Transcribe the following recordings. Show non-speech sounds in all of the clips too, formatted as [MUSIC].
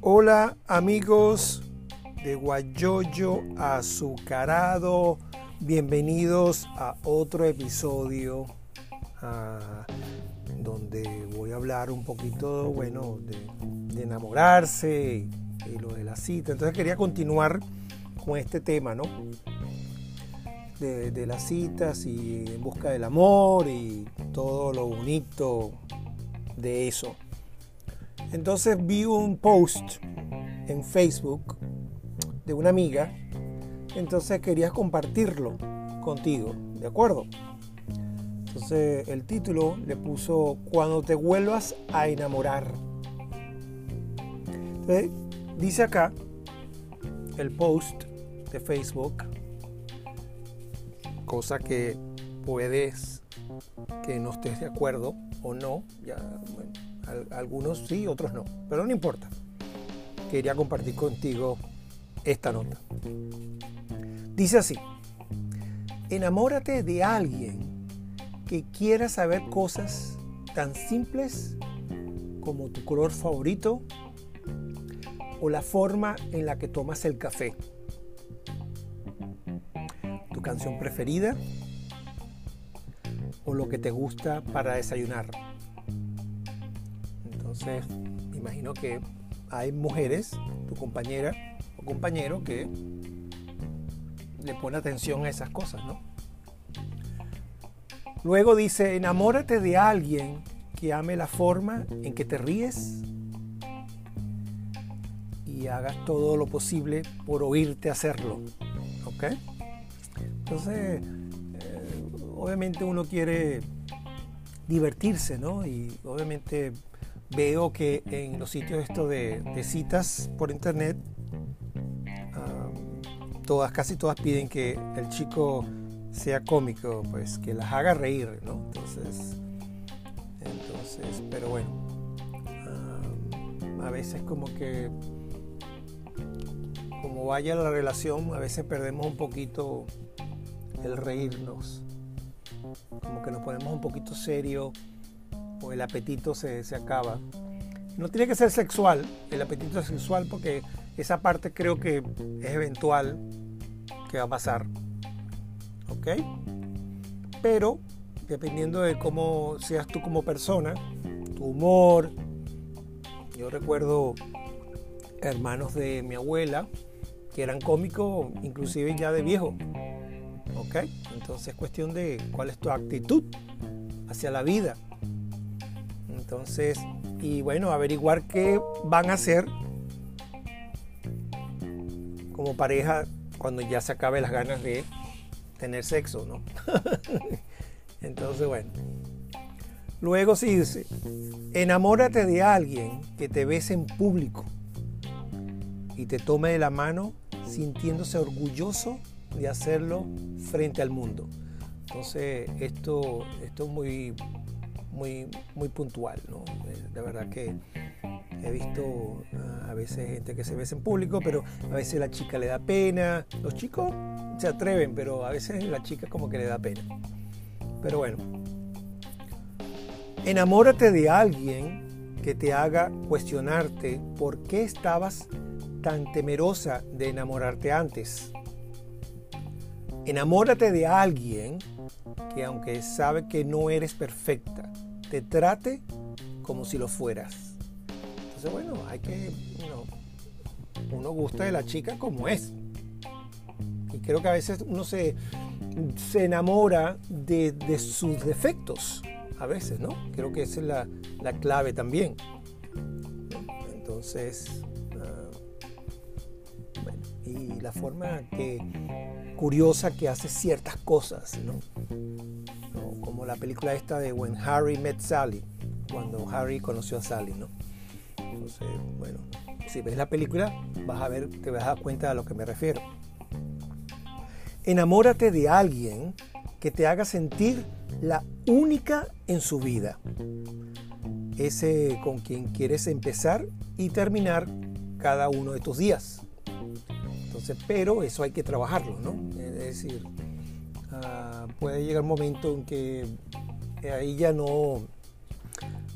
Hola amigos de Guayoyo Azucarado, bienvenidos a otro episodio ah, donde voy a hablar un poquito, bueno, de, enamorarse y, lo de la cita. Entonces quería continuar con este tema, ¿no? De, las citas y en busca del amor y todo lo bonito de eso. Entonces vi un post en Facebook de una amiga, entonces quería compartirlo contigo, ¿de acuerdo? Entonces el título le puso Cuando te vuelvas a enamorar. Entonces, dice acá el post de Facebook, cosa que puedes que no estés de acuerdo o no, algunos sí, otros no, pero no importa. Quería compartir contigo esta nota. Dice así, enamórate de alguien que quiera saber cosas tan simples como tu color favorito o la forma en la que tomas el café, canción preferida o lo que te gusta para desayunar. Entonces, imagino que hay mujeres, tu compañera o compañero, que le pone atención a esas cosas, ¿no? Luego dice, enamórate de alguien que ame la forma en que te ríes y hagas todo lo posible por oírte hacerlo. ¿Ok? Entonces, eh, obviamente uno quiere divertirse, ¿no? Y obviamente veo que en los sitios esto de, citas por internet, todas, casi todas piden que el chico sea cómico, pues que las haga reír, ¿no? Entonces, entonces, pero bueno, a veces como que, como vaya la relación, a veces perdemos un poquito el reírnos, como que nos ponemos un poquito serio el apetito se, acaba. No tiene que ser sexual, el apetito es sexual porque esa parte creo que es eventual que va a pasar. ¿Ok? Pero dependiendo de cómo seas tú como persona, tu humor. Yo recuerdo hermanos de mi abuela que eran cómicos inclusive ya de viejo. Entonces es cuestión de cuál es tu actitud hacia la vida. Entonces, y bueno, averiguar qué van a hacer como pareja cuando ya se acabe las ganas de tener sexo, ¿no? [LAUGHS] Entonces, bueno. Luego sí dice, enamórate de alguien que te bese en público y te tome de la mano sintiéndose orgulloso de hacerlo frente al mundo. Entonces, esto, esto es muy, muy, muy puntual. ¿no? De verdad que he visto ah, a veces gente que se besa en público, pero a veces la chica le da pena. Los chicos se atreven, pero a veces la chica como que le da pena. Pero bueno, enamórate de alguien que te haga cuestionarte por qué estabas tan temerosa de enamorarte antes. Enamórate de alguien que aunque sabe que no eres perfecta, te trate como si lo fueras. Entonces, bueno, hay que, uno gusta de la chica como es. Y creo que a veces uno se, se enamora de, sus defectos, a veces, ¿no? Creo que esa es la, clave también. Entonces, ah, y la forma que curiosa que hace ciertas cosas, ¿no? como la película esta de When Harry Met Sally, cuando Harry conoció a Sally, ¿no? Entonces, bueno, si ves la película, vas a ver, te vas a dar cuenta de lo que me refiero. Enamórate de alguien que te haga sentir la única en su vida. Ese con quien quieres empezar y terminar cada uno de tus días. Entonces, pero eso hay que trabajarlo, ¿no? Es decir, Ah, puede llegar un momento en que a ella no,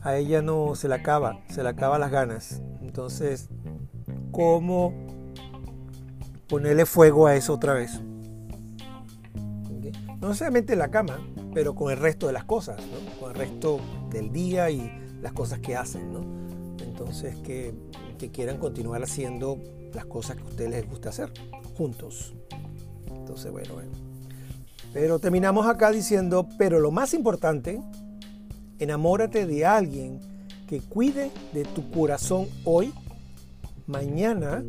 a ella no se le acaba, se le acaba las ganas. Entonces, ¿cómo ponerle fuego a eso otra vez? No solamente en la cama, pero con el resto de las cosas, con el resto del día y las cosas que hacen. ¿no? Entonces, que, que quieran continuar haciendo las cosas que a ustedes les gusta hacer juntos. Entonces, bueno, bueno. Pero terminamos acá diciendo, pero lo más importante, enamórate de alguien que cuide de tu corazón hoy, mañana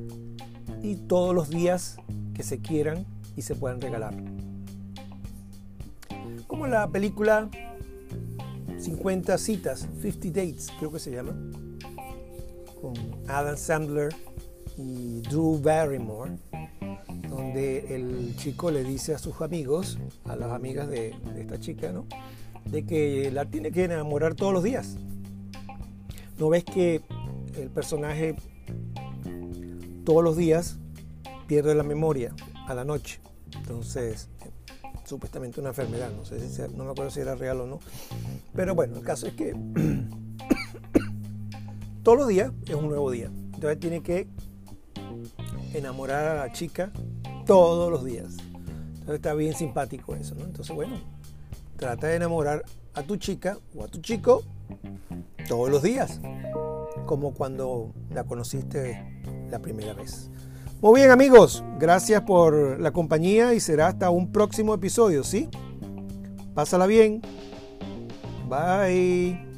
y todos los días que se quieran y se puedan regalar. Como la película 50 citas, 50 dates, creo que se llama, con Adam Sandler y Drew Barrymore, donde el chico le dice a sus amigos, a las amigas de, esta chica, ¿no? de que la tiene que enamorar todos los días. ¿No ves que el personaje todos los días pierde la memoria a la noche? Entonces, supuestamente una enfermedad, no sé si no me acuerdo si era real o no. Pero bueno, el caso es que [COUGHS] todos los días es un nuevo día. Entonces tiene que enamorar a la chica todos los días. Entonces está bien simpático eso, ¿no? Entonces, bueno, trata de enamorar a tu chica o a tu chico todos los días, como cuando la conociste la primera vez. Muy bien amigos, gracias por la compañía y será hasta un próximo episodio, ¿sí? Pásala bien. Bye.